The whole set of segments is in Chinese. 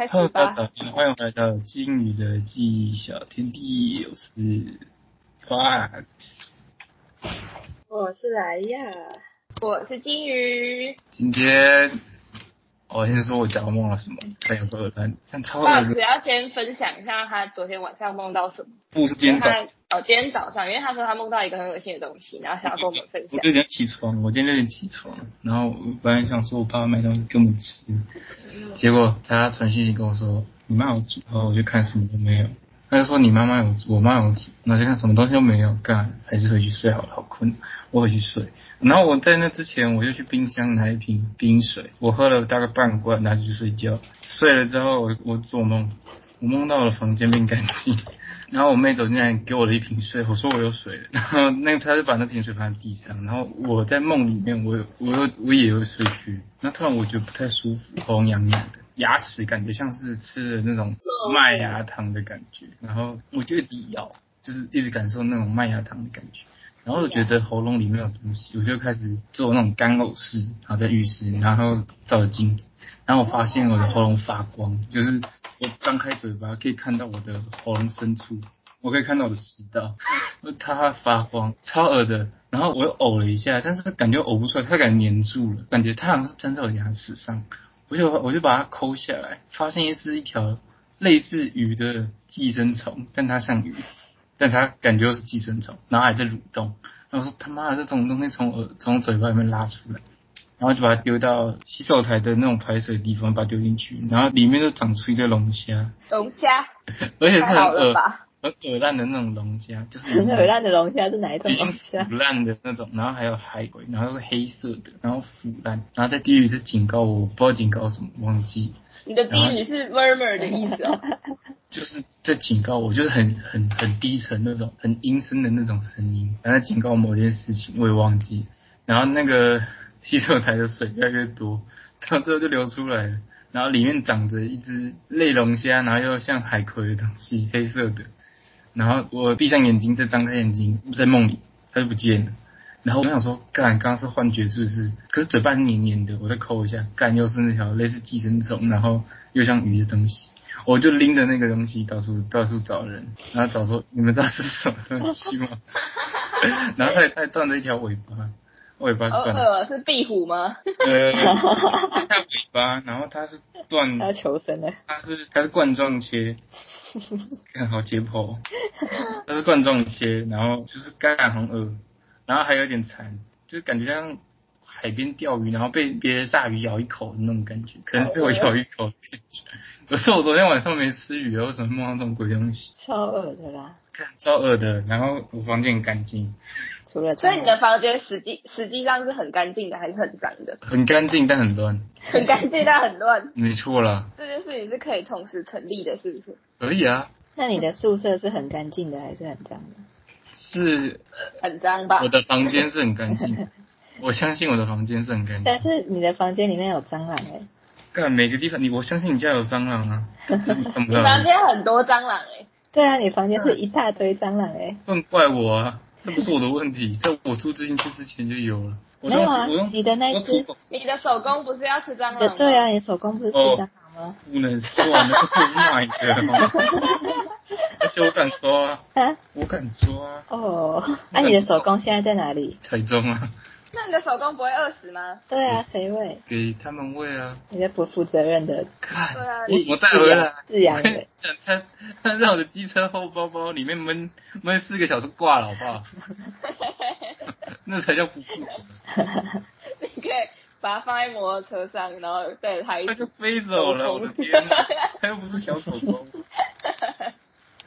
开始 Hello，大吧。家好，欢迎来到金鱼的记忆小天地，我是 Fox。我是莱亚，我是金鱼，今天我先说我讲梦了什么，看有多恶烂，但超恶的爸只要先分享一下他昨天晚上梦到什么。不是今天早哦，今天早上，因为他说他梦到一个很恶心的东西，然后想要跟我们分享。我六点起床，我今天六点起床，然后我本来想说我爸爸买东西给我们吃，结果他传讯息跟我说你妈有煮，然后我就看什么都没有。他就说你妈妈有煮，我妈有煮，然后就看什么东西都没有，干还是回去睡好了，好困，我回去睡。然后我在那之前我就去冰箱拿一瓶冰水，我喝了大概半罐，拿去睡觉。睡了之后我我做梦，我梦到我房间变干净，然后我妹走进来给我了一瓶水，我说我有水了，然后那个她就把那瓶水放在地上，然后我在梦里面我有我有我也有睡去，那突然我觉得不太舒服，喉咙痒痒的，牙齿感觉像是吃了那种麦芽糖的感觉，然后我就一直咬，就是一直感受那种麦芽糖的感觉。然后我觉得喉咙里面有东西，我就开始做那种干呕式，然后在浴室，然后照着镜子，然后我发现我的喉咙发光，就是我张开嘴巴可以看到我的喉咙深处，我可以看到我的食道，它发光，超恶的。然后我又呕了一下，但是感觉呕不出来，它感觉粘住了，感觉它好像是粘在我牙齿上，我就我就把它抠下来，发现是一条类似鱼的寄生虫，但它像鱼。但它感觉是寄生虫，然后还在蠕动。然后说他妈的这种东西从耳从嘴巴里面拉出来，然后就把它丢到洗手台的那种排水的地方，把它丢进去，然后里面就长出一堆龙虾，龙虾，而且是很恶？很恶烂的那种龙虾，就是很恶烂的龙虾是哪一种龙虾？腐 烂的那种，然后还有海龟，然后是黑色的，然后腐烂，然后在地狱在警告我，我不知道警告什么，忘记，你的低语是 murmur 的意思哦。就是在警告我，就是很很很低沉那种，很阴森的那种声音，然后在警告某件事情，我也忘记。然后那个洗手台的水越来越多，到最后就流出来了，然后里面长着一只类龙虾，然后又像海葵的东西，黑色的。然后我闭上眼睛，再张开眼睛，在梦里它就不见了。然后我想说，干，刚刚是幻觉是不是？可是嘴巴黏黏的，我再抠一下，干，又是那条类似寄生虫，然后又像鱼的东西。我就拎着那个东西到处到处找人，然后找说你们知道是什么东西吗？然后它它断了一条尾巴，尾巴是好断是壁虎吗？呃，是它 尾巴，然后它是断，他要求生的，它是它是冠状切，看好解剖哦，它是冠状切，然后就是干很恶，然后还有点残，就是感觉像海边钓鱼，然后被别的大鱼咬一口的那种感觉，可能是被我咬一口的感觉。可是我昨天晚上没吃鱼，为什么会梦到这种鬼东西？超恶的啦。看超恶的，然后我房间很干净，除了所以你的房间实际实际上是很干净的，还是很脏的？很干净但很乱，很干净但很乱，没错啦，这件事情是可以同时成立的，是不是？可以啊，那你的宿舍是很干净的还是很脏的？是很脏吧我？的房间是很干净的，我相信我的房间是很干净。但是你的房间里面有蟑螂哎、干每个地方，你我相信你家有蟑螂啊，你。房间很多蟑螂哎、对啊，你房间是一大堆蟑螂哎、不能怪我啊，这不是我的问题，在我住进去之前就有了。我没有啊我用你的那只你的手工不是要吃蟑螂吗？对啊，你手工不是吃哦蟑螂吗？不能说啊，那个是我买的，而且我敢说啊，啊我敢说啊，哦，那、你的手工现在在哪里？台中啊，那你的手工不会饿死吗？对啊，谁喂？给他们喂啊。你的不负责任的看对啊，我怎么带回来？饲养的，他他让我的机车后包包里面闷闷四个小时挂了，好不好？那才叫不负责。你可以把它放在摩托车上，然后带着它一起他就飞走了，我的天哪！他又不是小手工，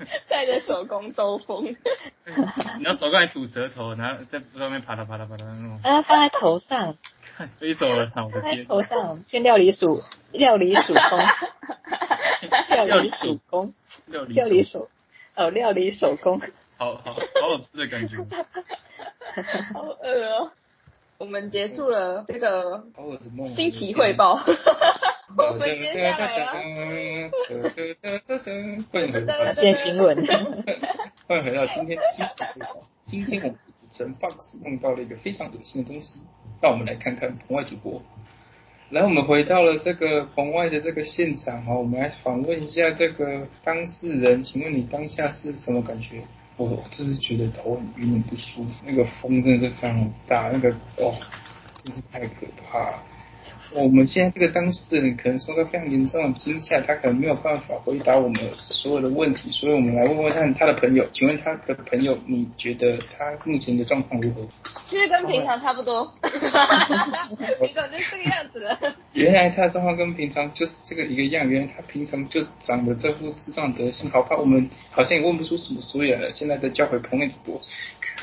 带着手工兜风。你要手工还吐舌头，然后在上面啪嗒啪嗒啪嗒那种，啊放在头上，看飞走了，我的放在天！头上，先料理鼠，料理鼠工，料理鼠工，料理料理手手，哦，料理手工。好好好好吃的感觉，好饿哦！我们结束了这个好恶的梦。新奇汇报，我们接下来要欢迎回到变新闻。欢迎回到今天的新奇汇报。今天我们主持人 Box 梦到了一个非常恶心的东西，让我们来看看棚外主播来，我们回到了这个棚外的这个现场哈，我们来访问一下这个当事人，请问你当下是什么感觉？我我真是觉得头很晕，很不舒服，那个风真的是非常大，那个哦，真是太可怕了。我们现在这个当事人可能受到非常严重的惊吓，他可能没有办法回答我们所有的问题，所以我们来问问看他的朋友，请问他的朋友，你觉得他目前的状况如何？其实跟平常差不多，你怎么就这个样子了？原来他的状况跟平常就是这个一个样，原来他平常就长得这副智障德性，好怕我们好像也问不出什么所以然了。现在再交回朋友主播，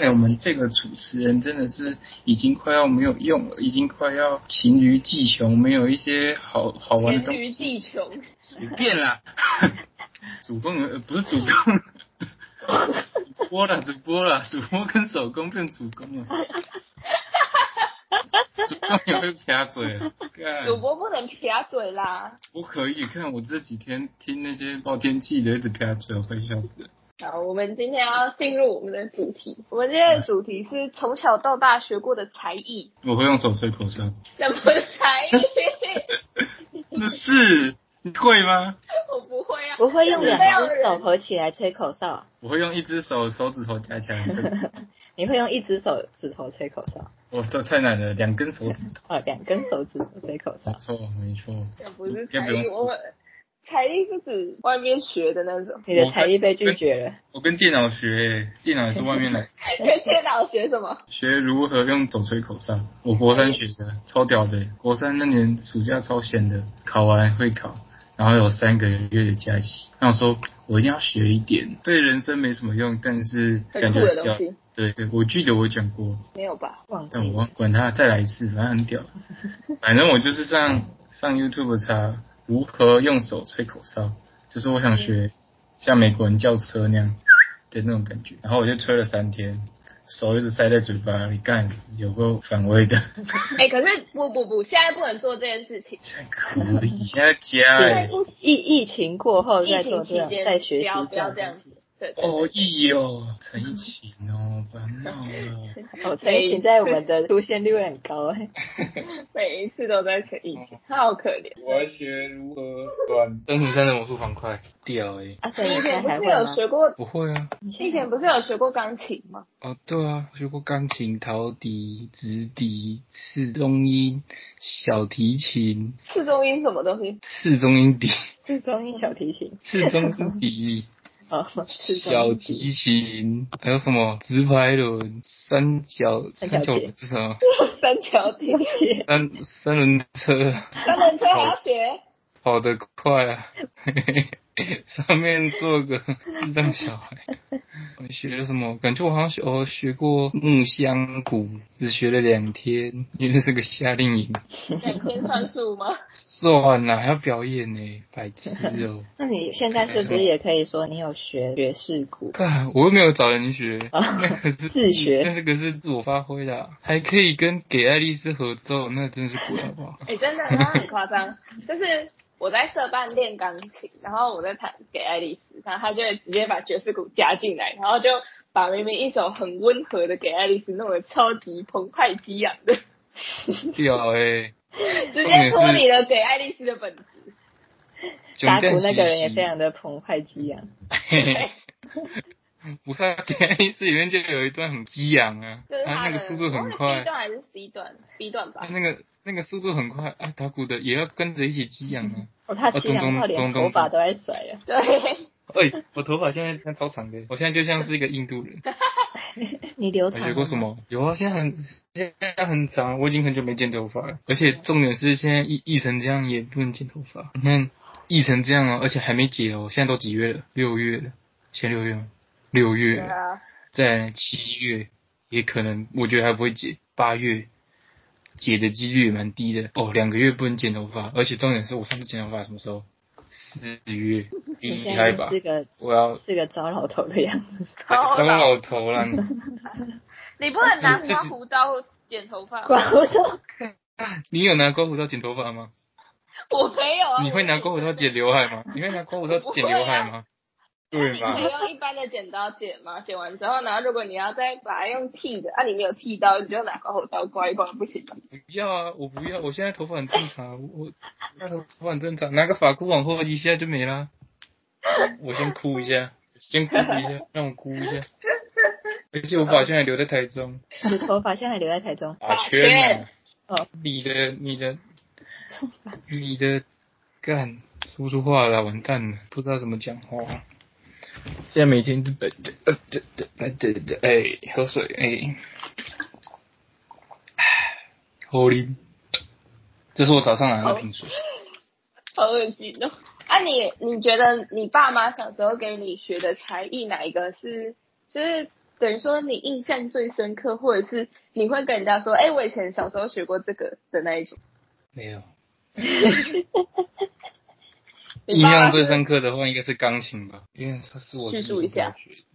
看来我们这个主持人真的是已经快要没有用了，已经快要勤于技穷，没有一些好好玩的东西。勤于。地穷，随便啦，主攻呃不是主攻，主播了，主播了，主播跟手工变主攻了，主播也会撇嘴主播不能撇嘴啦。不可以，看我这几天听那些报天气的一直撇嘴，我快笑死了。好，我们今天要进入我们的主题。我们今天的主题是从小到大学过的才艺，我会用手吹口哨，什么才艺？不是你会吗？我不会啊，我会用两只手合起来吹口哨，我会用一只手手指头夹起来，你会用一只手指头吹口哨，我这太难了，两根手指头。哦，两根手指头吹口哨。没错，没错。这不是才艺，才艺是指外面学的那种。你的才艺被拒绝了，我跟电脑学，电脑也是外面来。跟 电脑学什么？学如何用手吹口哨，我国三学的，超屌的。国三那年暑假超闲的，考完会考，然后有三个月的假期。那我说我一定要学一点，对人生没什么用，但是很感觉要酷的东西，对对，我记得我讲过，没有吧？忘记但我忘管他，再来一次，反正很屌。反正我就是上上 YouTube 查如何用手吹口哨，就是我想学像美国人叫车那样的那种感觉。然后我就吹了三天，手一直塞在嘴巴里，干有够反胃的。哎、可是不不不，现在不能做这件事情。现在可以，现在加哎、是疫疫情过后再做这样，再学习不要不要这样东西。对对哦，意哟，陈奕迅哦，不要闹了。哦，陈奕迅 在我们的出现率会很高哎。每一次都在陈奕迅，他好可怜。我要学如何转三乘三的魔术方块，屌哎、啊，所以你以你现在前不是有？学过？不会啊。你以前不是有学过钢琴吗？哦，对啊，我学过钢琴、陶笛、直笛、次中音、小提琴、次中音什么东西？次中音笛、次中音小提琴次中音笛、哦，是小提琴，还有什么直排轮、三角三角是什么？三角体，琴。三三轮车，三轮车还要学？跑得快啊！上面坐个 智障小孩。我学了什么？感觉我好像学哦学过木香鼓，只学了两天，因为是个夏令营。两天算数吗？算了，还要表演呢，白痴哦、那你现在是不是也可以说你有学爵士鼓？看，我又没有找人学，啊那个是自学那这个是自我发挥的啊、还可以跟给爱丽丝合奏，那真是鬼好不好？哎、真的，他很夸张。就是我在社办练钢琴，然后我在弹给爱丽丝，然后他就直接把爵士鼓加进来，然后就把明明一首很温和的给爱丽丝弄得超级澎湃激昂的，屌哎、直接脱离了给爱丽丝的本质。打鼓那个人也非常的澎湃激昂。不是、啊，给爱丽丝里面就有一段很激昂啊，就是他那个速度很快 B，段还是 C 段？B 段吧他。那个那个速度很快啊，打鼓的也要跟着一起激昂啊。哦，他激昂到连头发都在甩了。对，哎、我头发现在像超长的，我现在就像是一个印度人。你留我长了吗学过什？么？有啊，现在很现在很长，我已经很久没剪头发了。而且重点是现在疫疫成这样也不能剪头发。你看疫成这样哦，而且还没解哦。现在都几月了？六月了，前六月吗？六月在七月也可能，我觉得还不会解。八月解的几率也蛮低的哦，两个月不能剪头发，而且重点是我上次剪头发什么时候？四月，厉你现害吧这？个我要是个糟老头的样子。超糟老老头了！你不能拿刮胡刀剪头发？刮胡刀，你有拿刮胡刀剪头发吗？我没有啊。你会拿刮胡刀剪刘海吗？你会拿刮胡刀剪刘海吗？对你可以用一般的剪刀剪嘛，剪完之后，然后如果你要再把它用剃的，啊，你没有剃刀，你就拿刮胡刀刮一刮，不行吗？不要啊，我不要，我现在头发很正常，我我那头发很正常，拿个发箍往后一下就没了。我先哭一下，先哭一下，让我哭一下。而且我发现还留在台中，你的头发现在还留在台中。发发圈哦，你的你的你的干说不出话了，完蛋了，不知道怎么讲话。现在每天都呃呃对对对对对，哎，喝水，哎，喝啉。这是我早上拿的瓶水。好恶心哦！啊你，你觉得你爸妈小时候给你学的才艺哪一个是，就是等于说你印象最深刻，或者是你会跟人家说，哎、我以前小时候学过这个的那一种？没有。印象最深刻的话，应该是钢琴吧，因为它是我自己叙述一下说不要学的。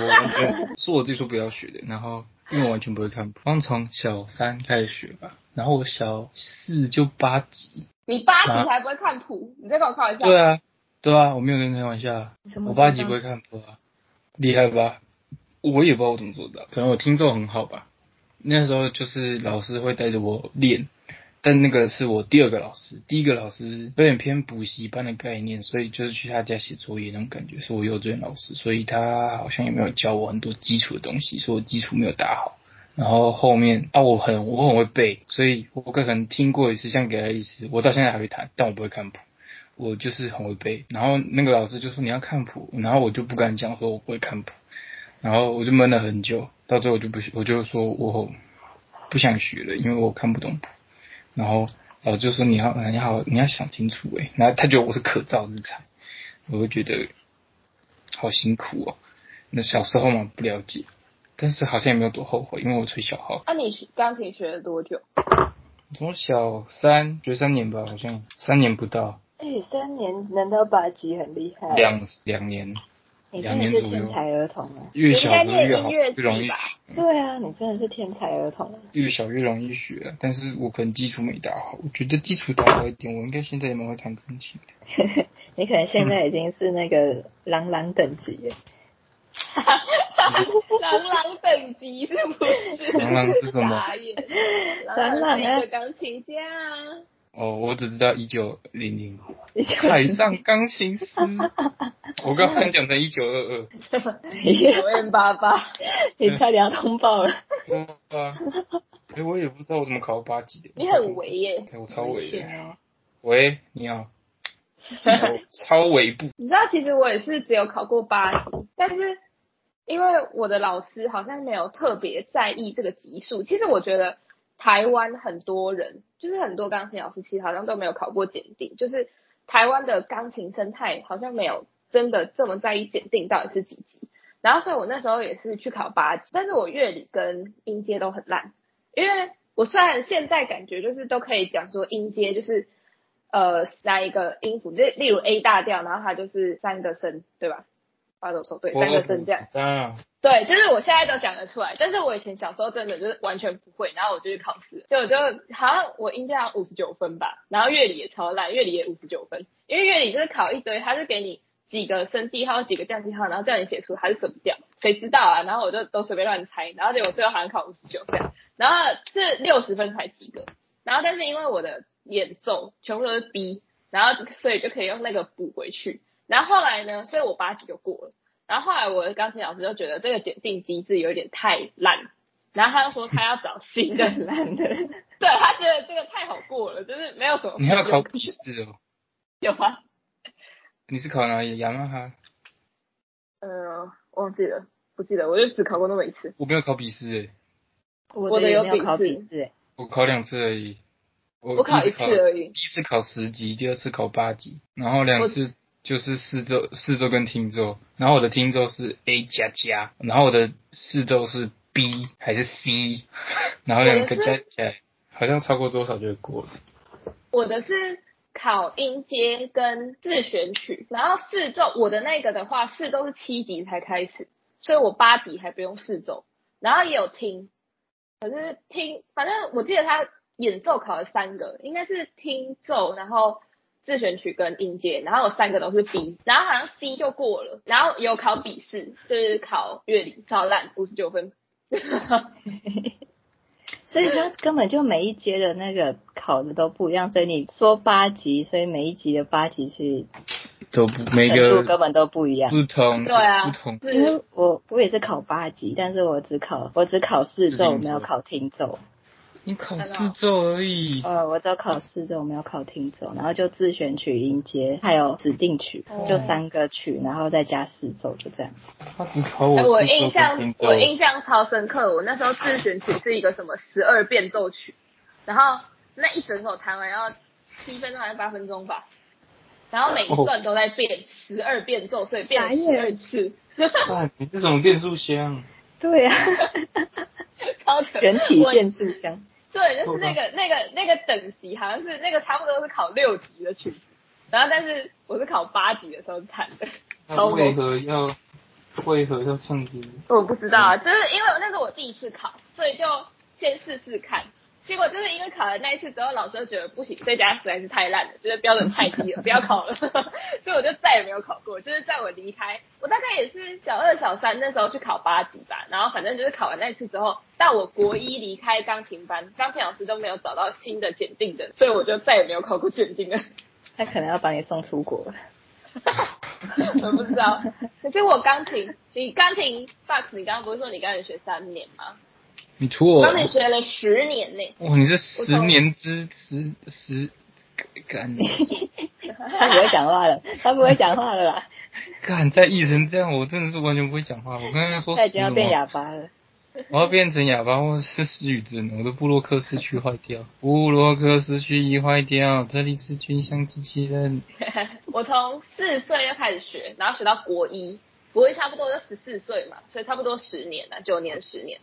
我完全是我自己说不要学的，然后因为我完全不会看谱，刚从小三开始学吧，然后我小四就八级。你八啊级还不会看谱，你在跟我开玩笑？对啊，对啊，我没有跟你开玩笑啊，我八级不会看谱啊，厉害吧？我也不知道我怎么做到，可能我听奏很好吧。那时候就是老师会带着我练，但那个是我第二个老师，第一个老师有点偏补习班的概念，所以就是去他家写作业那种感觉，是我幼稚园老师，所以他好像也没有教我很多基础的东西，所以我基础没有打好。然后后面啊，我很我很会背，所以我可能听过一次像给他意思，我到现在还会弹，但我不会看谱。我就是很会背，然后那个老师就说你要看谱，然后我就不敢讲说我不会看谱，然后我就闷了很久，到最后我就不我就说我不想学了，因为我看不懂谱。然后老师就说你要你好你要想清楚诶，然后他觉得我是可造之材，我会觉得好辛苦哦。那小时候嘛不了解，但是好像也没有多后悔，因为我吹小号，那、你学钢琴学了多久？从小三学三年吧，好像三年不到，哎、三年能到八级很厉害。两两年，你真的是两年左右天才儿童啊！越小越好，越容易学。对啊，你真的是天才儿童啊！越小越容易学，但是我可能基础没打好。我觉得基础打好一点，我应该现在也蛮会弹钢琴的。你可能现在已经是那个朗朗等级了。朗朗等级是不是？朗朗是什么 朗朗是一个钢琴家啊。哦，我只知道一九零零海上钢琴师，我刚刚讲成一九二二。九 M 八八，你差点要通报了。对啊，哎、我也不知道我怎么考到八级的。你很围耶！哎我超围的。险哦！喂，你好。我 超围步。你知道，其实我也是只有考过八级，但是因为我的老师好像没有特别在意这个级数。其实我觉得台湾很多人，就是很多钢琴老师，其实好像都没有考过检定，就是台湾的钢琴生态好像没有真的这么在意检定到底是几级。然后，所以我那时候也是去考八级，但是我乐理跟音阶都很烂，因为我虽然现在感觉就是都可以讲说音阶就是呃哪一个音符，就例如 A 大调，然后它就是三个声，对吧？发抖手对，三个声这样。啊，对，就是我现在都讲得出来，但是我以前小时候真的就是完全不会，然后我就去考试，就我就好像我音阶好像五十九分吧，然后乐理也超烂，乐理也五十九分，因为乐理就是考一堆，它是给你几个升记号、几个降记号，然后叫你写出它是什么调，谁知道啊？然后我就都随便乱猜，然后结果最后好像考五十九这样，然后是六十分才及格，然后但是因为我的演奏全部都是 B，然后所以就可以用那个补回去，然后后来呢，所以我八级就过了。然后后来我的钢琴老师就觉得这个检定机制有点太烂，然后他就说他要找新的烂 的，对他觉得这个太好过了，就是没有什么。你还要考笔试哦？有啊？你是考哪里？雅马哈？呃，忘记了，不记得，我就只考过那么一次。我没有考笔试诶，我我的有笔试我考两次而已。我我考一次次而已。第一次考十级，第二次考八级，然后两次就是四奏、四奏跟听奏。然后我的听奏是 A 加加，然后我的四奏是 B 还是 C，然后两个加起来好像超过多少就会过了。我的是考音阶跟自选曲，然后四奏，我的那个的话，四奏是七级才开始，所以我八级还不用四奏，然后也有听，可是听，反正我记得他演奏考了三个，应该是听奏，然后自选曲跟音阶，然后有三个都是 B，然后好像 C 就过了，然后有考笔试，就是考乐理，超烂，五十九分。所以他根本就每一阶的那个考的都不一样，所以你说八级，所以每一级的八级是都不每个根本都不一样。不同，对啊不同。因是为我我也是考八级，但是我只考我只考四奏，我没有考听奏。你考四奏而已，呃，我只有考四奏，我没有考听奏，然后就自选曲、音阶，还有指定曲，哦就三个曲，然后再加四奏，就这样。他只考哎我我四奏印象我印象超深刻，我那时候自选曲是一个什么十二变奏曲，然后那一整首弹完要七分钟还是八分钟吧，然后每一段都在变十二变奏，所以变了十二次，啊你是什么变速箱？对呀、超扯。人体变速箱。对，就是那个那个那个等级好像是那个差不多是考六级的曲子，然后但是我是考八级的时候弹的，那为何要为何要唱歌？我不知道啊，就是因为那是我第一次考，所以就先试试看。结果就是因为考了那一次之后，老师就觉得不行，这家实在是太烂了，就是标准太低了，不要考了。所以我就再也没有考过。就是在我离开，我大概也是小二、小三那时候去考八级吧，然后反正就是考完那一次之后，到我国一离开钢琴班，钢琴老师都没有找到新的检定的，所以我就再也没有考过检定了。他可能要把你送出国了。我不知道，可是我钢琴，你钢琴 box，你刚刚不是说你钢琴学三年吗？你错钢琴学了十年呢。哇，你是十年之十十干他不会讲话了，他不会讲话了啦，干再译成这样，我真的是完全不会讲话。我刚刚说他已经要变？哑巴了。我要变成哑巴或是失语症，我的布洛克斯区坏掉，布洛克斯区一坏掉，这里是军像机器人。我从四岁就开始学，然后学到国一，国一差不多就十四岁嘛，所以差不多十年了，九年十年。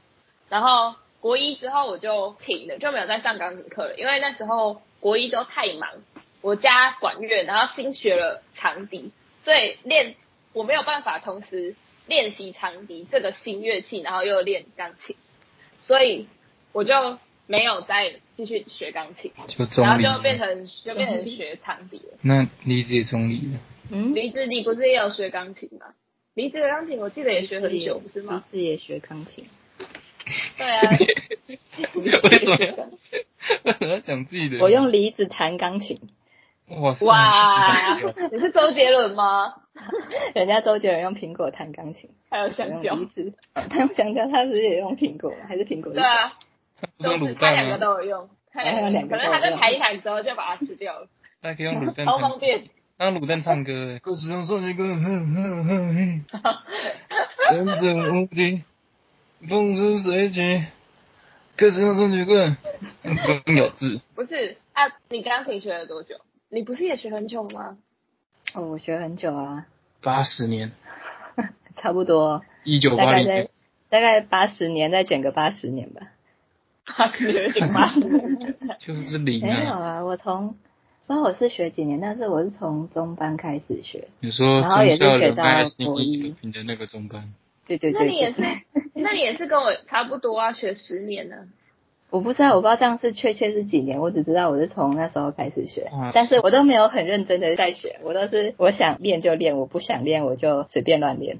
然后国一之后我就停了，就没有再上钢琴课了，因为那时候国一都太忙，我家管乐，然后新学了长笛，所以练我没有办法同时练习长笛这个新乐器，然后又练钢琴，所以我就没有再继续学钢琴，就然后就变，成就变成学长笛了。那离子也中离了。嗯，离子，你不是也有学钢琴吗？离子的钢琴我记得也学很久，不是鼻吗？子也学钢琴。对啊，为什么？要为什么要讲自己的？我用梨子弹钢琴，哇塞哇，你是周杰伦吗？人家周杰伦用苹果弹钢琴，还有香蕉。梨，子。他用香蕉，他是不是也用苹果吗？还是苹果是对啊，他两个？都有用，他两还有两个可能他就弹一弹之后就把它吃掉了，大家可以用卤蛋超唱方便。让卤蛋唱歌欸，歌词用少女歌，哼哼哼嘿，人生无敌，风生水起，歌词用少女歌，不用咬字。不是啊，你钢琴学了多久？你不是也学很久吗？哦，我学很久啊，八十年，差不多，一九八零年，大概八十年，再减个八十年吧。八十年，八十年。就是零没有啊。啊，我从不知道我是学几年，但是我是从中班开始学。你说然后也是学到国一一和平的那个中班，对对对那你也是对，，那你也是跟我差不多啊，学十年呢。我不知道，我不知道这样是确切是几年，我只知道我是从那时候开始学哇，但是我都没有很认真的在学，我都是我想练就练，我不想练我就随便乱练。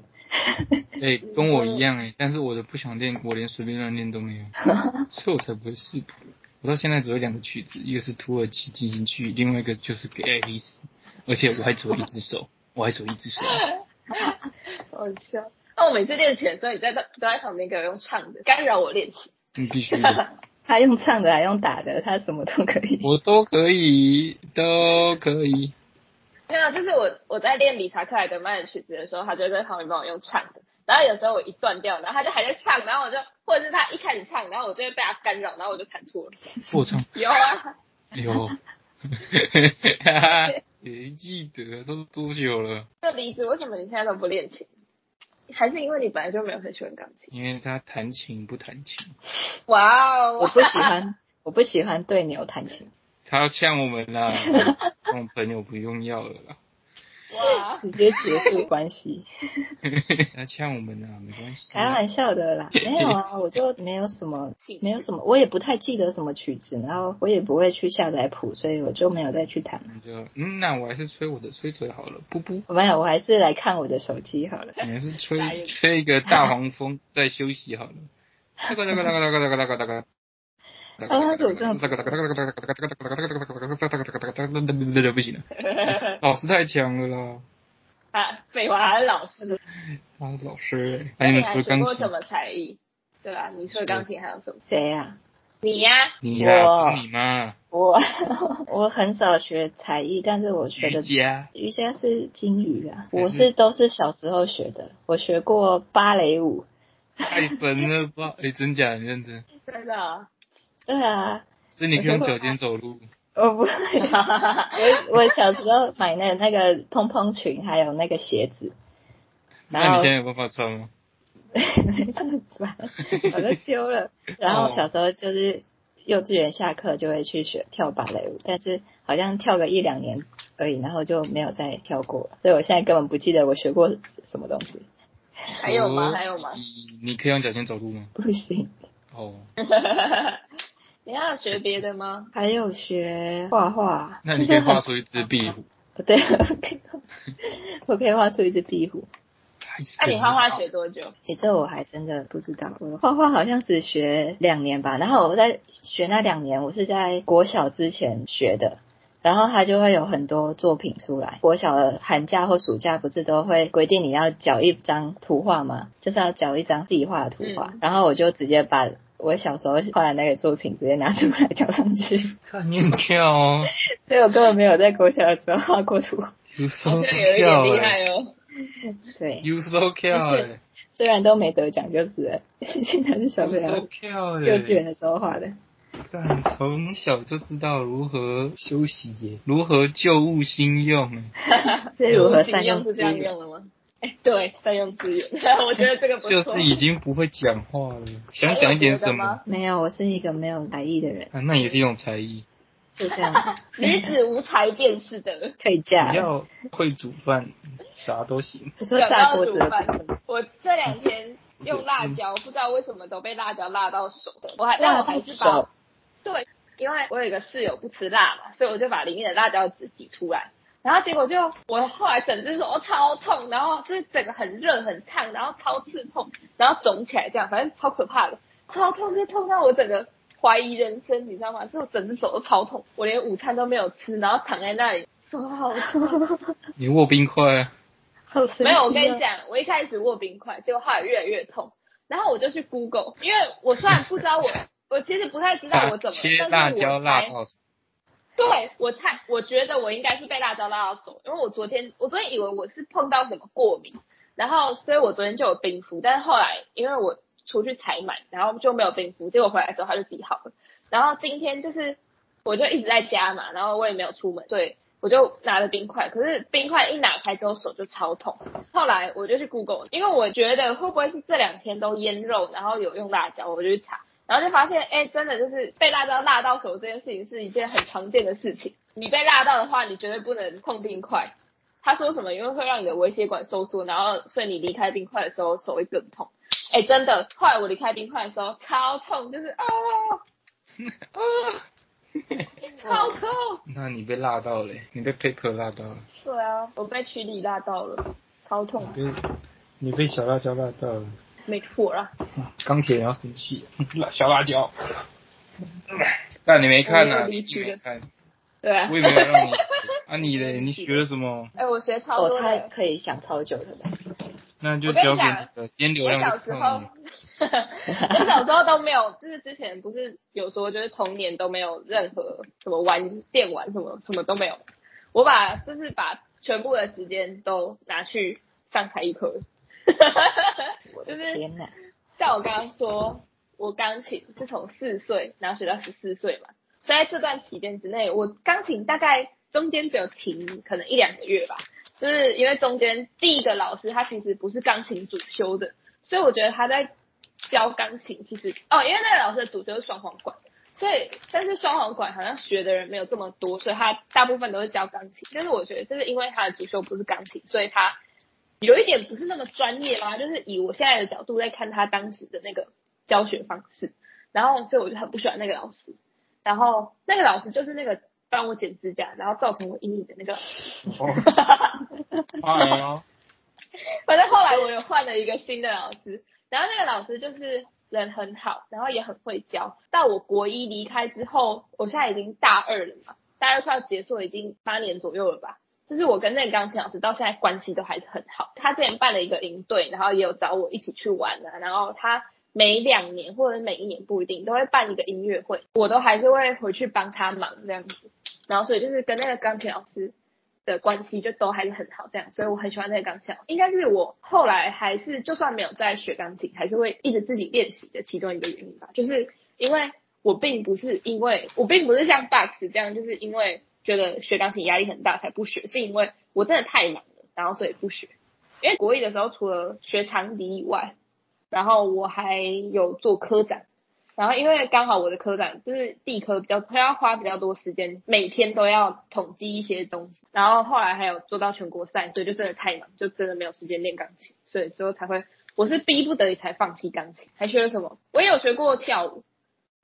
哎、跟我一样哎、但是我的不想练，我连随便乱练都没有，所以我才不会视谱。我到现在只会两个曲子，一个是土耳其进行曲，另外一个就是给爱丽丝，而且我还只会一只手，我还只会一只手。好笑。那我每次练琴的时候，你在都在旁边给我用唱的，干扰我练琴。你必须的，他用唱的，还用打的，他什么都可以。我都可以，都可以。没有，就是我我在练理查克莱德曼的曲子的时候，他就在旁边帮我用唱的。然后有时候我一断掉，然后他就还在唱，然后我就或者是他一开始唱，然后我就会被他干扰，然后我就弹错了。我唱有啊，有，也记得都多久了？这离子为什么你现在都不练琴？还是因为你本来就没有很喜欢钢琴？因为他弹琴不弹琴，哇哦，我不喜欢，我不喜欢对牛弹琴。他要呛我们啦，这种朋友不用要了啦。哇，直接结束关系。他呛我们啊，没关系。开玩笑的啦，没有啊，我就没有什么，没有什么，我也不太记得什么曲子，然后我也不会去下载谱，所以我就没有再去弹。你就嗯，那我还是吹我的吹嘴好了，不不，没有，我还是来看我的手机好了。你还是吹吹一个大黄蜂 再休息好了。那个那个那个那个那个那个那个。刚刚是我这样。不行了，老师太强了啦。啊，废话，还是老师。啊，老师。那你还学过什么才艺？对啊，你说钢琴还有什么？谁呀？你呀？你呀？你吗？我我很少学才艺，但是我学的瑜伽。瑜伽是金鱼啊，我是都是小时候学的。我学过芭蕾舞。太神了吧？哎，真假？你认真？真的。对啊，所以你可以用脚尖走路。我不会，我我小时候买那那个蓬蓬裙，还有那个鞋子。那你现在有办法穿吗？没办法，我都丢了。然后小时候就是幼稚园下课就会去学跳芭蕾舞，但是好像跳个一两年而已，然后就没有再跳过了。所以我现在根本不记得我学过什么东西。还有吗？还有吗？你可以用脚尖走路吗？不行。哦。你还有学别的吗？还有学画画。那你可以画出一只壁虎。对，我可以画出一只壁虎。那你画画学多久？你这我还真的不知道。我画画好像只学两年吧。然后我在学那两年，我是在国小之前学的。然后他就会有很多作品出来。国小的寒假或暑假不是都会规定你要缴一张图画吗？就是要缴一张自己画的图画。然后我就直接把。我小时候画的那个作品直接拿出来跳上去，看你跳哦，所以我根本没有在国小的时候画过图。You so 有一点厉害哦。对。You so cute。虽然都没得奖，就是现在是小朋友幼稚园的时候画的。但从小就知道如何休息耶，如何旧物新用。这如何善用 是这样用的吗？对，善用资源，我觉得这个不错。就是已经不会讲话了，想讲一点什么？没有，我是一个没有才艺的人。啊，那也是一种才艺。就这样，女子无才便是德，可以嫁。只要会煮饭，啥都行。说炸锅煮饭，我这两天用辣椒，不知道为什么都被辣椒辣到手的。我还，但我还是把，对，因为我有一个室友不吃辣嘛，所以我就把里面的辣椒籽挤出来。然后结果就我后来整只手超痛，然后就是整个很热很烫，然后超刺痛，然后肿起来这样，反正超可怕的，超痛就痛到我整个怀疑人生，你知道吗？就整只手都超痛，我连午餐都没有吃，然后躺在那里说好痛。你握冰块？没有，我跟你讲，我一开始握冰块，结果后来越来越痛，然后我就去 Google，因为我虽然不知道我，我其实不太知道我怎么，切辣椒辣到。对我猜，我觉得我应该是被辣椒辣到手，因为我昨天我昨天以为我是碰到什么过敏，然后所以我昨天就有冰敷，但是后来因为我出去采买，然后就没有冰敷，结果回来之后它就自己好了。然后今天就是我就一直在家嘛，然后我也没有出门，所以我就拿了冰块，可是冰块一拿开之后手就超痛。后来我就去 Google，因为我觉得会不会是这两天都腌肉，然后有用辣椒，我就去查。然后就发现，哎，真的就是被辣椒辣到手这件事情是一件很常见的事情。你被辣到的话，你绝对不能碰冰块。他说什么？因为会让你的微血管收缩，然后所以你离开冰块的时候手会更痛。哎，真的，后来我离开冰块的时候超痛，就是啊啊，超痛。那你被辣到嘞，你被 paper 辣到了。对啊，我被曲里辣到了，超痛。你被你被小辣椒辣到了。没错了，钢铁人要生气，小辣椒。但你没看呢，你没看。对啊。我也没有让你。啊，你嘞？你学了什么？哎，我学超多。我可以想超久的。那就交给你今天流量我小时候，我小时候都没有，就是之前不是有说，就是童年都没有任何什么玩电玩什么什么都没有。我把就是把全部的时间都拿去上才艺课。就是像我刚刚说，我钢琴是从四岁然后学到十四岁嘛，在这段期间之内，我钢琴大概中间只有停可能一两个月吧，就是因为中间第一个老师他其实不是钢琴主修的，所以我觉得他在教钢琴其实哦，因为那个老师的主修是双簧管，所以但是双簧管好像学的人没有这么多，所以他大部分都是教钢琴。但是我觉得就是因为他的主修不是钢琴，所以他有一点不是那么专业吧。就是以我现在的角度在看他当时的那个教学方式，然后所以我就很不喜欢那个老师。然后那个老师就是那个帮我剪指甲，然后造成我阴影的那个。哎呀，反正后来我又换了一个新的老师，然后那个老师就是人很好，然后也很会教。到我国一离开之后，我现在已经大二了嘛，大二快要结束，已经八年左右了吧。就是我跟那个钢琴老师到现在关系都还是很好。他之前办了一个营队，然后也有找我一起去玩啊。然后他每两年或者每一年不一定都会办一个音乐会，我都还是会回去帮他忙这样子。然后所以就是跟那个钢琴老师。的关系就都还是很好，这样，所以我很喜欢那个钢琴。应该是我后来还是就算没有在学钢琴，还是会一直自己练习的其中一个原因吧。就是因为我并不是因为我并不是像 Box 这样，就是因为觉得学钢琴压力很大才不学，是因为我真的太忙了，然后所以不学。因为国一的时候除了学长笛以外，然后我还有做科展。然后因为刚好我的科长就是地科比较，他要花比较多时间，每天都要统计一些东西。然后后来还有做到全国赛，所以就真的太忙，就真的没有时间练钢琴，所以最后才会，我是逼不得已才放弃钢琴。还学了什么？我也有学过跳舞，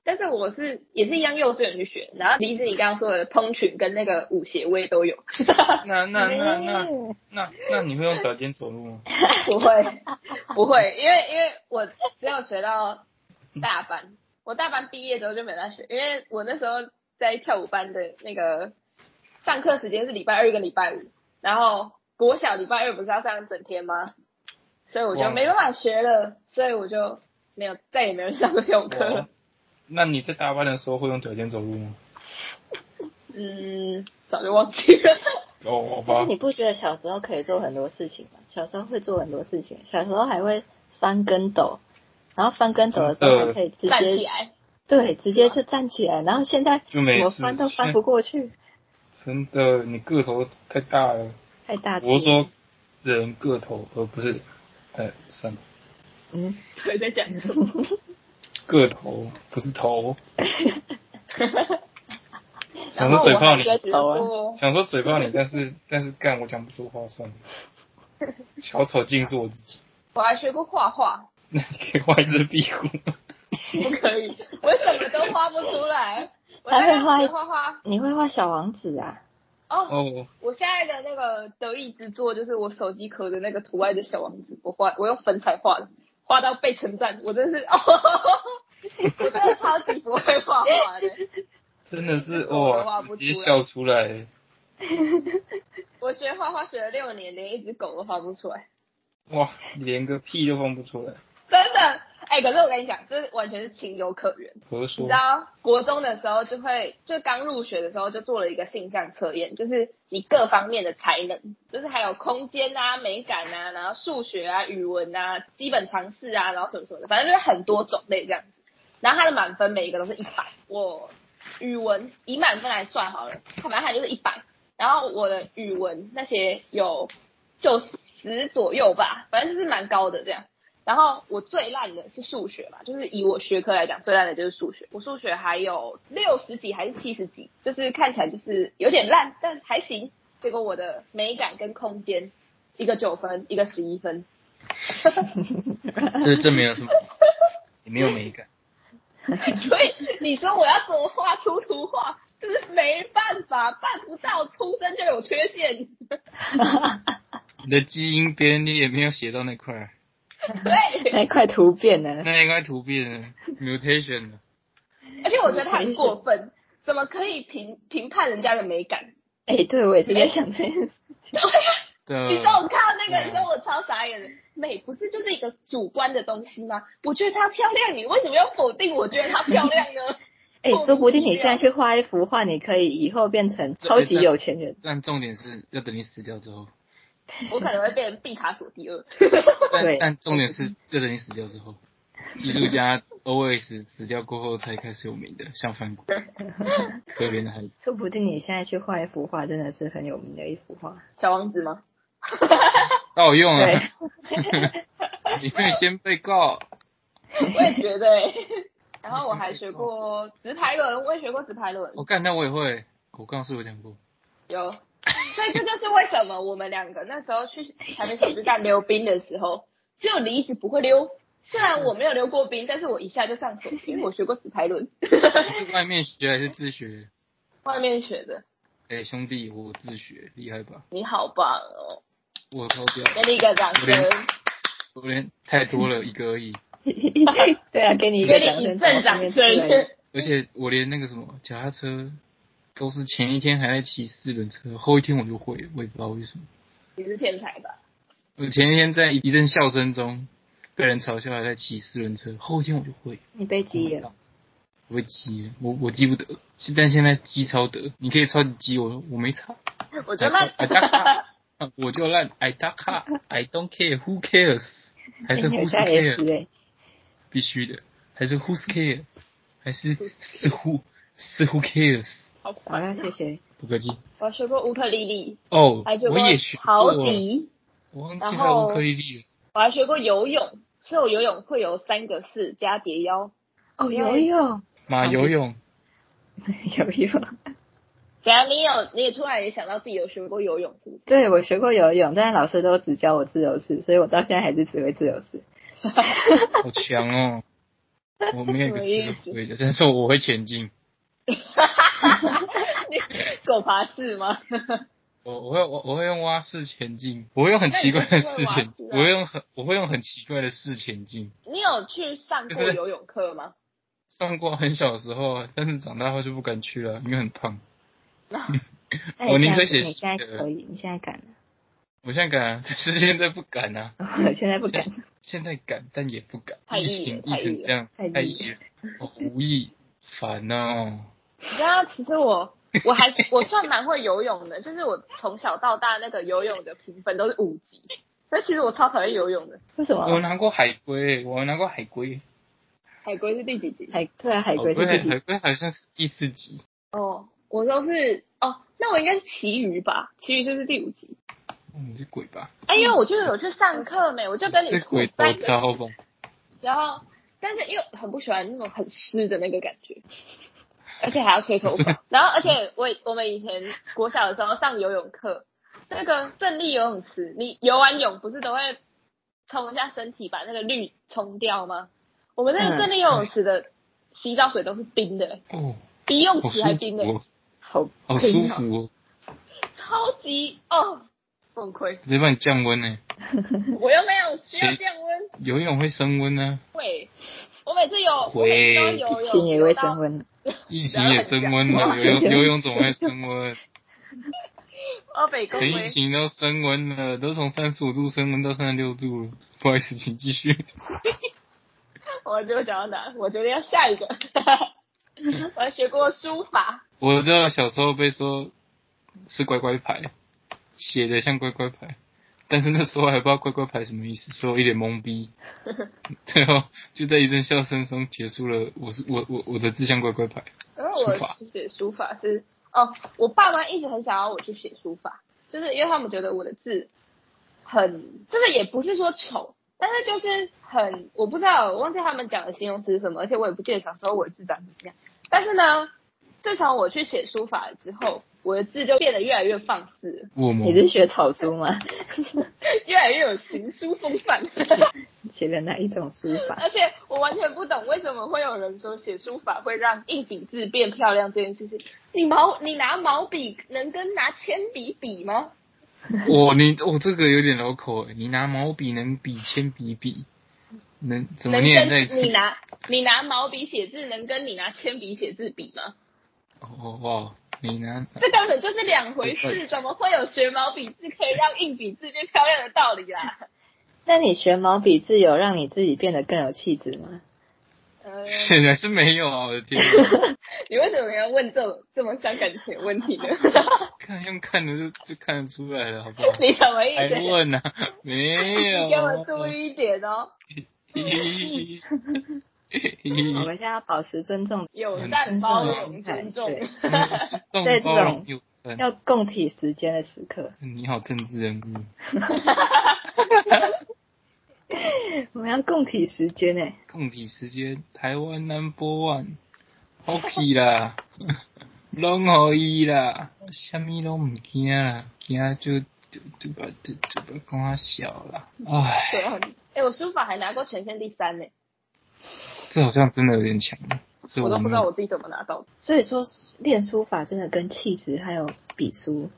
但是我是也是一样幼稚园去学。然后离子你刚刚说的蓬裙跟那个舞鞋我也都有。那那那那那那你会用脚尖走路吗？不会，不会，因为因为我只有学到大班。我大班毕业之后就没再学，因为我那时候在跳舞班的那个上课时间是礼拜二跟礼拜五，然后国小礼拜二不是要上整天吗？所以我就没办法学了，所以我就没有再也没有上过跳舞课。那你在大班的时候会用脚尖走路吗？嗯，早就忘记了。哦，但是你不觉得小时候可以做很多事情吗？小时候会做很多事情，小时候还会翻跟斗。然后翻跟斗的时候还可以直接站起来，对，直接就站起来。然后现在就怎么翻都翻不过去。真的，你个头太大了。太大。我说人个头，而不是哎，算了。嗯，对，在讲什么？个头不是头。想说嘴炮你，想说嘴炮你，但是但是干我讲不出话，算了。小丑竟是我自己。我还学过画画。那你可以画一只壁虎吗？不可以，我什么都画不出来。还会画画画？你会画小王子啊？哦，我现在的那个得意之作就是我手机壳的那个图案的小王子，我画，我用粉彩画的，画到被称赞，我真是，哦，我真的超级不会画画的。真的是哇，直接笑出来。我学画画学了六年，连一只狗都画不出来。哇，连个屁都放不出来！真的，哎，可是我跟你讲，这完全是情有可原。何说？你知道，国中的时候就会，就刚入学的时候就做了一个性向测验，就是你各方面的才能，就是还有空间啊、美感啊，然后数学啊、语文啊、基本常识啊，然后什么什么的，反正就是很多种类这样子。然后他的满分每一个都是一百，我语文以满分来算好了，反正它就是一百。然后我的语文那些有就是。十左右吧，反正就是蛮高的这样。然后我最烂的是数学嘛，就是以我学科来讲，最烂的就是数学。我数学还有六十几还是七十几，就是看起来就是有点烂，但还行。结果我的美感跟空间，一个九分，一个十一分。这证明了什么？你没有美感。所以你说我要怎么画出图画，就是没办法，办不到，出生就有缺陷。你的基因编你也没有写到那块，对，那块突变呢？那一块突变了？mutation 而且我觉得他很过分，怎么可以评评判人家的美感？哎，对，我也是在想这件事情。对啊，你知道我看到那个时候我超傻眼的，美不是就是一个主观的东西吗？我觉得她漂亮，你为什么要否定我觉得她漂亮呢？哎，说不定你现在去画一幅画，你可以以后变成超级有钱人。但重点是要等你死掉之后。我可能会变成毕卡索第二，但但重点是，就等你死掉之后，艺术家 always 死掉过后才开始有名的，像梵谷，可怜的孩子。说不定你现在去画一幅画，真的是很有名的一幅画，小王子吗？好用啊！你可以先被告。我也觉得，然后我还学过直排轮，我也学过直排轮，我干，那我也会。我刚刚是有讲过，有。所以这就是为什么我们两个那时候去台北小巨蛋溜冰的时候，只有李子不会溜。虽然我没有溜过冰，但是我一下就上手，因为我学过直排轮。你 是外面学还是自学？外面学的。哎、兄弟，我自学，厉害吧？你好棒哦！我超屌，给你一个掌声。我连太多了一个而已，对啊，给你一给个掌声，你一阵掌声。而且我连那个什么脚踏车，都是前一天还在骑四轮车，后一天我就会了，我也不知道为什么。你是天才吧？我前一天在一阵笑声中被人嘲笑，还在骑四轮车，后一天我就会。你被激了，我会记了，我我记不得，但现在记超得，你可以超级记我，我没差。我就烂。我就烂，I don't care，I don't care，Who cares？还是 Who's 在 care？S 哎，必须的，还是 Who's care？还是是 Who 是 Who cares？好好了，谢谢。不客气。我学过乌克丽丽，哦，还学过我也学陶过，笛，我忘记然后还有乌克丽丽了。我还学过游泳，所以我游泳会有三个式加叠腰。哦，游泳，马游泳，游泳。等下你有你也突然也想到自己有学过游泳，是不是？对，我学过游泳，但是老师都只教我自由式，所以我到现在还是只会自由式。好强哦！我没有一个式是会的，但是我会前进。你狗爬式吗？我我会我我会用蛙式前进，我会用很奇怪的式前，啊我会用很我会用很奇怪的式前进。你有去上过游泳课吗？上过很小的时候啊，但是长大后就不敢去了，因为很胖。那我宁可写你现在可以，你现在敢了？我现在敢啊，但是现在不敢啊。我现在不敢。现在敢，但也不敢。太疫情易了太易疫成这样，太易太易了，好无意，烦哦。你知道，其实我我还是 我算蛮会游泳的，就是我从小到大那个游泳的评分都是五级，所以其实我超讨厌游泳的。为什么？我拿过海龟，我拿过海龟，海龟是第几级？海对啊，海龟是海是自己龟好像是第四集。哦，我都是哦，那我应该是旗鱼吧？旗鱼就是第五级。哦你是鬼吧？哎，因为我就是有去上课没，我就跟你说是鬼头三个，招吧？然后但是因为很不喜欢那种很湿的那个感觉，而且还要吹头发。然后而且我我们以前国小的时候上游泳课，那个胜利游泳池，你游完泳不是都会冲一下身体，把那个氯冲掉吗？我们那个嗯正立游泳池的洗澡水都是冰的、哦，比泳池还冰的、好好舒服哦，超级哦崩溃。直接帮你降温呢。我又没有需要降温，游泳会升温呢，会。我每次有，我会每次都游泳，疫情也会升温。疫情也升温了，游泳游泳总会升温。哦，北宫陈疫，情都升温了，都从三十五度升温到三十六度了。不好意思，请继续。我就讲到哪？我决定要下一个。我还学过书法，我知道小时候被说是乖乖牌，写的像乖乖牌，但是那时候还不知道乖乖牌什么意思，所以我一脸懵逼。最后就在一阵笑声中结束了。我是我我我的志向乖乖牌，然后我写书法是哦，我爸妈一直很想要我去写书法，就是因为他们觉得我的字很，就是也不是说丑，但是就是很，我不知道，我忘记他们讲的形容词是什么，而且我也不记得小时候我的字长怎么样。但是呢，自从我去写书法了之后，我的字就变得越来越放肆你是学草书吗？越来越有行书风范。写的哪一种书法？而且我完全不懂为什么会有人说写书法会让硬笔字变漂亮这件事情。你毛你拿毛笔能跟拿铅笔比吗？我 你我这个有点绕口欸，你拿毛笔能比铅笔比，能怎么念你拿你拿毛笔写字能跟你拿铅笔写字比吗？哦哇，你呢这根本就是两回事，怎么会有学毛笔字可以让硬笔字变漂亮的道理啦？那你学毛笔字有让你自己变得更有气质吗？呃，显然是没有啊！我的天哪，你为什么要问这种这么伤感情的问题呢？看用看的就就看得出来了，好不好？你什么意思还思？问啊？没有。你给我注意一点哦，我们现在要保持尊重，友善、包容、尊重。对这包容种。要共体时间的时刻。你好，政治人物。我们要共体时间诶，共体时间，台湾 number One，OK 啦，拢可以啦，啥物拢唔惊啦，惊就就就把就就把讲他小啦，唉，对啊，哎，我书法还拿过全县第三呢，这好像真的有点强，我都不知道我自己怎么拿到。所以说练书法真的跟气质还有笔书。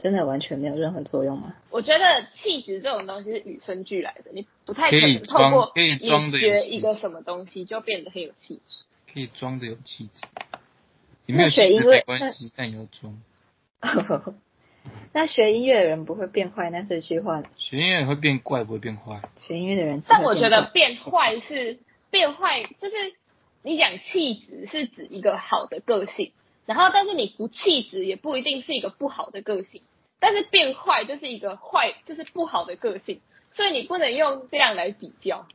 真的完全没有任何作用吗？我觉得气质这种东西是与生俱来的，你不太可能通过你学一个什么东西就变得很有气质。可以装的有气质，你没有学音乐关系，但要装。那学音乐的人不会变坏，那这句话。学音乐会变怪，不会变坏。学音乐的人，但我觉得变坏是变坏，就是你讲气质是指一个好的个性。然后，但是你不气质也不一定是一个不好的个性，但是变坏就是一个坏，就是不好的个性，所以你不能用这样来比较。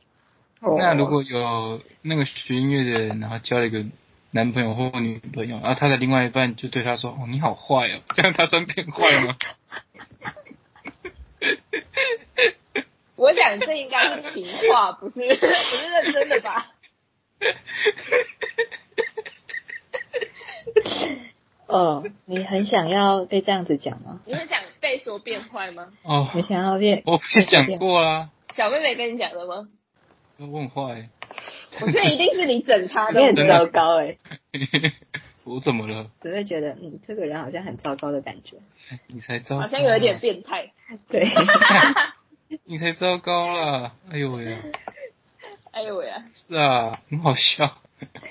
那如果有那个学音乐的人，然后交了一个男朋友或女朋友，然后他的另外一半就对他说：“哦，你好坏哦！”这样他算变坏吗？我想这应该是情话，不是不是认真的吧？哦，你很想要被这样子讲吗？你是想被说变坏吗？哦，你想要变？我被讲过啦。小妹妹跟你讲的吗？我很坏。我觉得一定是你整他的。你很糟糕哎。我怎么了？只会觉得嗯这个人好像很糟糕的感觉。你才糟。好像有一点变态。对。你太糟糕了！哎呦喂！哎呦喂！是啊，很好笑。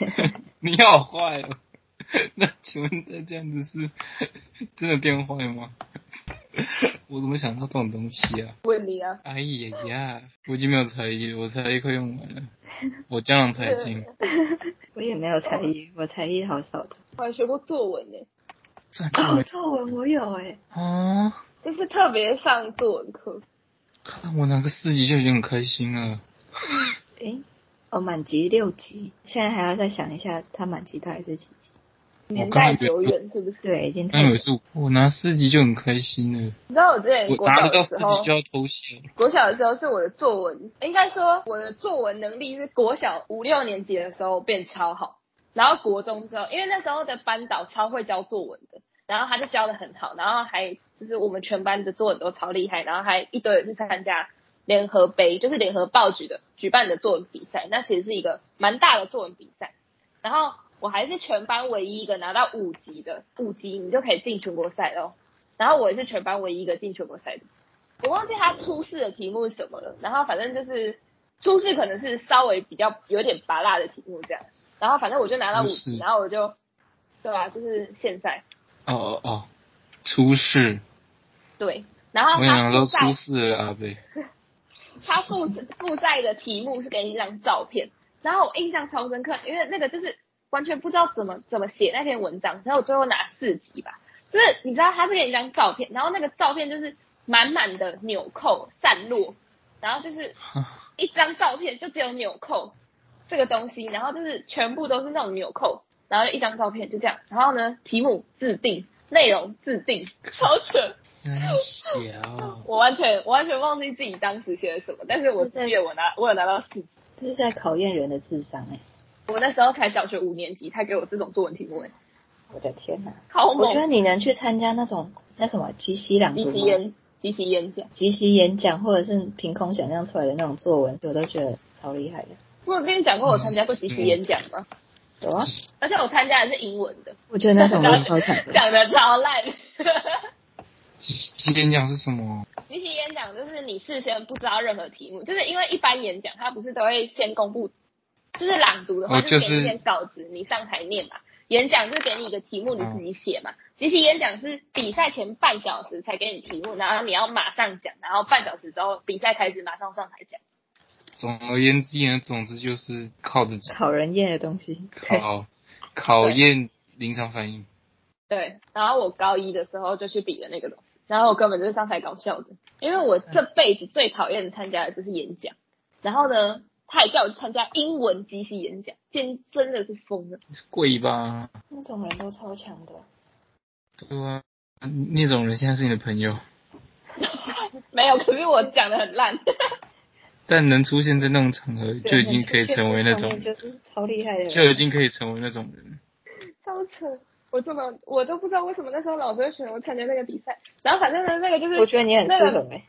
你好坏哦。那请问他这样子是真的变坏吗？我怎么想到这种东西啊？问你啊！哎呀呀，我已经没有才艺，我才艺快用完了，我江郎才尽。我也没有才艺，我才艺好少的。我还学过作文呢。哦，作文我有哎。啊。就是特别上作文课。看我拿个四级就已经很开心了。哎，哦，满级六级，现在还要再想一下，他满级大概是几级？年代久远是不是？对，已经。那也是我拿四级就很开心了。你知道我之前国小的时候就要偷笑。国小的时候是我的作文，应该说我的作文能力是国小五六年级的时候变超好，然后国中之后，因为那时候的班导超会教作文的，然后他就教的很好，然后还就是我们全班的作文都超厉害，然后还一堆人去参加联合杯，就是联合报举的举办的作文比赛，那其实是一个蛮大的作文比赛，然后。我还是全班唯一一个拿到五级的，五级你就可以进全国赛哦。然后我也是全班唯一一个进全国赛的。我忘记他初试的题目是什么了，然后反正就是初试可能是稍微比较有点拔辣的题目这样。然后反正我就拿到五级，然后我就，对吧？就是现在。哦哦哦，初试。对，然后他都初试了阿贝。他复复赛的题目是给你一张照片，然后我印象超深刻，因为那个就是。完全不知道怎么怎么写那篇文章，然后我最后拿四级吧。就是你知道，他是给你一张照片，然后那个照片就是满满的纽扣散落，然后就是 一张照片就只有纽扣这个东西，然后就是全部都是那种纽扣，然后一张照片就这样。然后呢，题目自定，内容自定，超扯。小，我完全我完全忘记自己当时写了什么，但是我四月我拿我有拿到四级，这是在考验人的智商哎。我那时候才小学五年级，他给我这种作文题目哎！我的天哪，好猛！我觉得你能去参加那种那什么即席朗读即席演即席演讲、即席演讲，或者是凭空想象出来的那种作文，我都觉得超厉害的。我有跟你讲过我参加过即席演讲吗？有啊，而且我参加的是英文的。我觉得那种 讲的超烂。即席演讲是什么？即席演讲就是你事先不知道任何题目，就是因为一般演讲他不是都会先公布。就是朗读的话，就是给你一篇稿子，你上台念嘛。演讲是给你一个题目，你自己写嘛。即席演讲是比赛前半小时才给你题目，然后你要马上讲，然后半小时之后比赛开始马上上台讲。总而言之，言总之就是靠自己。考人验的东西。考考验临场反应。对，然后我高一的时候就去比了那个东西，然后我根本就是上台搞笑的，因为我这辈子最讨厌参加的就是演讲，然后呢。他还叫我参加英文即席演讲，真真的是疯了。贵吧？那种人都超强的。对啊，那种人现在是你的朋友？没有，可是我讲的很烂。但能出现在那种场合，就已经可以成为那种，就是超厉害的，就已经可以成为那种人。超扯！我怎么我都不知道为什么那时候老师会选我参加那个比赛。然后反正呢，那个就是我觉得你很适合哎。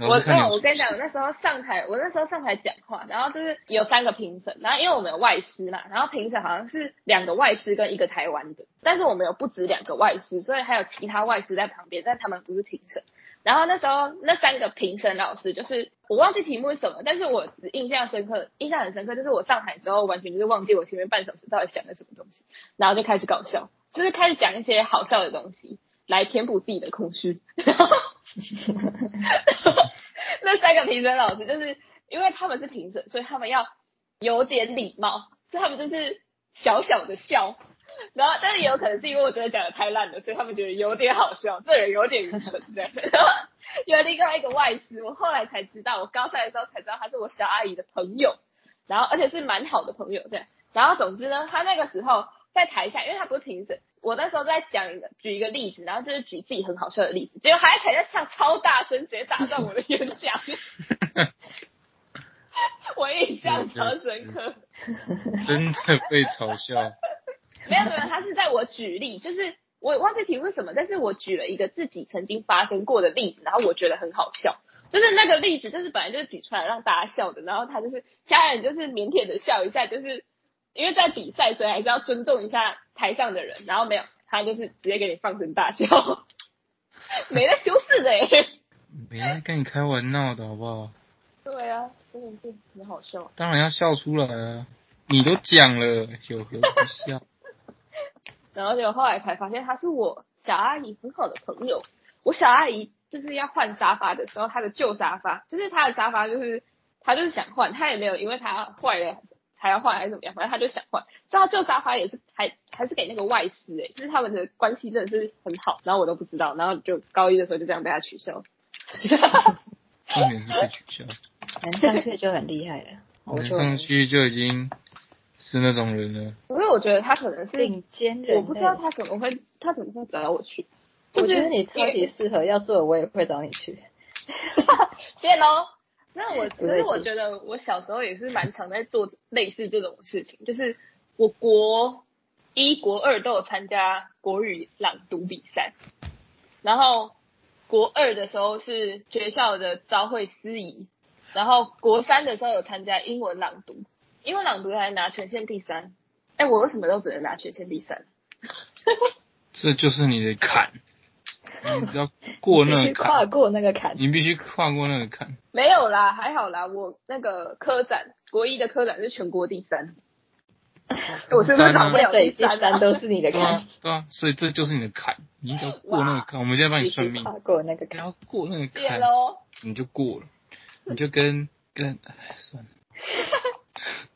我那我跟你讲，我那时候上台，我那时候上台讲话，然后就是有三个评审，然后因为我们有外师嘛，然后评审好像是两个外师跟一个台湾的，但是我们有不止两个外师，所以还有其他外师在旁边，但他们不是评审。然后那时候那三个评审老师就是我忘记题目是什么，但是我只印象深刻，印象很深刻，就是我上台之后完全就是忘记我前面半小时到底想了什么东西，然后就开始搞笑，就是开始讲一些好笑的东西来填补自己的空虚。那三个评审老师就是因为他们是评审，所以他们要有点礼貌，所以他们就是小小的笑。然后，但是也有可能是因为我觉得讲的太烂了，所以他们觉得有点好笑，这人有点愚蠢这样。有另外一个外师，我后来才知道，我高三的时候才知道他是我小阿姨的朋友，然后而且是蛮好的朋友这样。然后总之呢，他那个时候在台下，因为他不是评审，我那时候在讲一个举一个例子，然后就是举自己很好笑的例子，结果还在台下笑超大声，直接打断我的演讲。我印象超深刻，真的被嘲笑。没有没有，他是在我举例，就是我忘记题目什么，但是我举了一个自己曾经发生过的例子，然后我觉得很好笑，就是那个例子就是本来就是举出来让大家笑的，然后他就是家人就是腼腆的笑一下，就是因为在比赛，所以还是要尊重一下台上的人，然后没有他就是直接给你放声大笑，没在修饰的哎，没在跟你开玩闹的好不好？对啊，真的是很好笑，当然要笑出来啊，你都讲了，有何不笑。然后就后来才发现他是我小阿姨很好的朋友。我小阿姨就是要换沙发的时候，她的旧沙发就是她的沙发，就是她就是想换，她也没有因为她坏了才要换还是怎么样，反正她就想换。所以旧沙发也是还还是给那个外师诶，就是他们的关系真的是很好。然后我都不知道，然后就高一的时候就这样被他取消。重点是被取消。能上去就很厉害了，能上去就已经。是那种人呢？因为我觉得他可能是顶尖人，我不知道他怎么会，他怎么会找我去？我觉得你超级适合，要是我，我也会找你去。谢谢喽。那我可是我觉得我小时候也是蛮常在做类似这种事情，就是我国一、国二都有参加国语朗读比赛，然后国二的时候是学校的招会司仪，然后国三的时候有参加英文朗读。英文朗读还拿全县第三，哎，我为什么都只能拿全县第三？这就是你的坎，你只要过那个坎，跨过那个坎，你必须跨过那个坎。没有啦，还好啦，我那个科展国一的科展是全国第三，我是不是拿不了第三？都是你的坎，对啊，所以这就是你的坎，你要过那个坎。我们现在帮你算命，跨过那个坎，要过那个坎，你就过了，你就跟跟，哎，算了。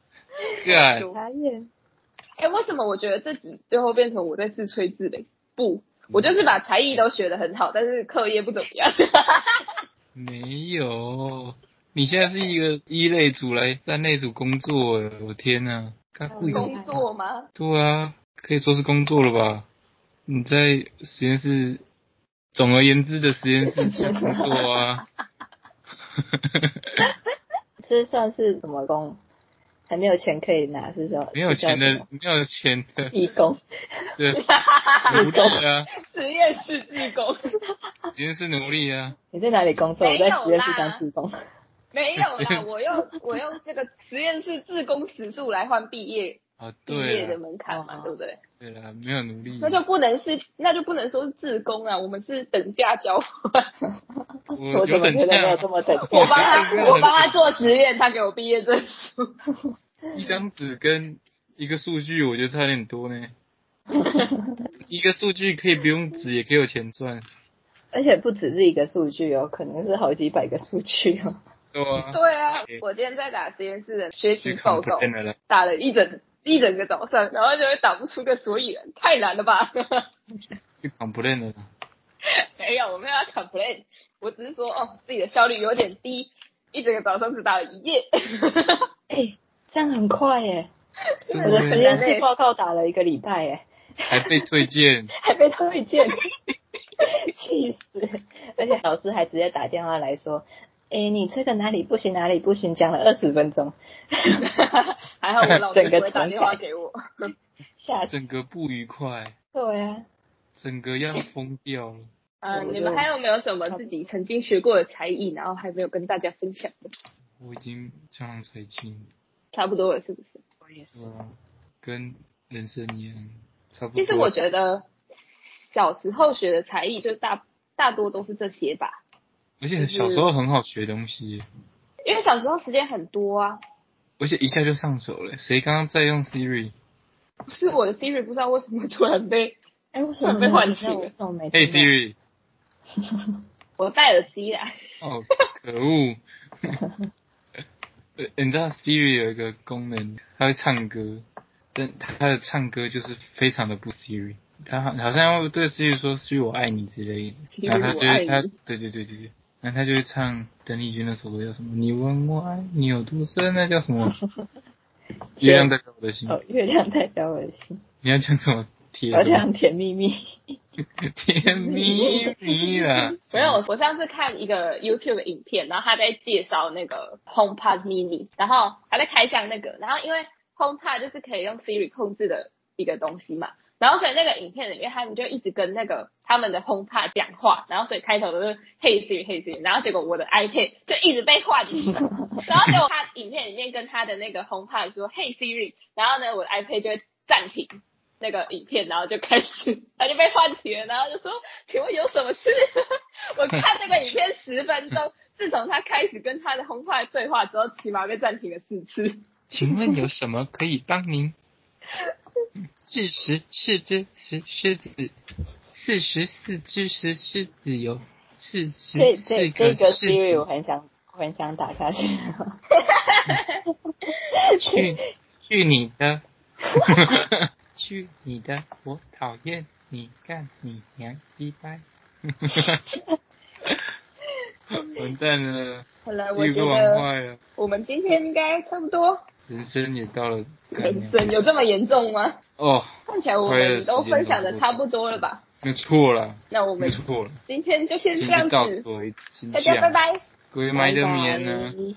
查验，哎，为什么我觉得自己最后变成我在自吹自擂？不，我就是把才艺都学得很好，但是课业不怎么样。没有，你现在是一个一类组来三类组工作，我天哪！工作吗？对啊，可以说是工作了吧？你在实验室，总而言之的实验室 工作啊。这算是什么工？还没有钱可以拿，是说没有钱的，没有钱的。义工，对，奴隶啊，实验室义工，实验室奴隶啊。你在哪里工作？我在实验室当义工。没有啦，我用我用这个实验室自工时数来换毕业啊，毕业的门槛嘛，对不对？对啦，没有奴隶，那就不能是，那就不能说是自工啊，我们是等价交换。我怎么觉得没有这么等？我帮他，我帮他做实验，他给我毕业证书。一张纸跟一个数据，我觉得差点多呢。一个数据可以不用纸，也可以有钱赚。而且不只是一个数据哦，可能是好几百个数据哦。对啊。对啊，我今天在打实验室的学习报告，打了一整一整个早上，然后就会打不出个所以然，太难了吧？去 complain 了。没有，我没有要 complain，我只是说哦，自己的效率有点低，一整个早上只打了一页。哎。这样很快耶！我的实验室报告打了一个礼拜耶，还被推荐，还被推荐，气死！而且老师还直接打电话来说：“哎，你这个哪里不行，哪里不行，讲了二十分钟，还好我老师整个不会打电话给我。吓死。整个不愉快，对啊，整个要疯掉了。嗯，你们还有没有什么自己曾经学过的才艺，然后还没有跟大家分享的？我已经江郎才尽，差不多了，是不是？我也是。跟人生一样，差不多。其实我觉得小时候学的才艺，就大大多都是这些吧，而且小时候很好学东西，因为小时候时间很多啊。而且一下就上手了。谁刚刚在用 Siri？可是我的 Siri 不知道为什么突然被哎，为什么被唤起你知道为什么没嘿 Siri，我戴耳机啦。哦，可恶！呃 你知道 Siri 有一个功能，它会唱歌，但它的唱歌就是非常的不 Siri。它好好像要对 Siri 说 “Siri 我爱你”之类的，Siri，然后它就我爱会它你对对对对对，然后它就会唱邓丽君那首歌叫什么？你问我爱你有多深？那叫什么？月亮代表我的心。哦，月亮代表我的心，你要讲什么？贴好什么像甜蜜蜜。甜蜜蜜啦。没有，我上次看一个 YouTube 的影片，然后他在介绍那个 HomePod Mini，然后他在开箱那个，然后因为 HomePod 就是可以用 Siri 控制的一个东西嘛，然后所以那个影片里面他们就一直跟那个他们的 HomePod 讲话，然后所以开头都是 Hey Siri Hey Siri，然后结果我的 iPad 就一直被唤起，然后结果他影片里面跟他的那个 HomePod 说 Hey Siri，然后呢我的 iPad 就会暂停。那个影片，然后就开始，他就被唤起了，然后就说：“请问有什么事？” 我看那个影片十分钟，自从他开始跟他的红坏对话之后，起码被暂停了四次。请问有什么可以帮您？四十四只石狮子，四十四只石狮子有四十四这这个狮 Siri 我。很想我很想打下去。去去你的！去你的！我讨厌你，干你娘鸡掰！完蛋了，好了，我一个玩觉得坏了，我们今天应该差不多。人生也到了人生有这么严重吗？哦，看起来我们都分享的差不多了吧？没错了，那我们错了，今天就先这样子，大家拜拜。各位麦的棉呢？拜拜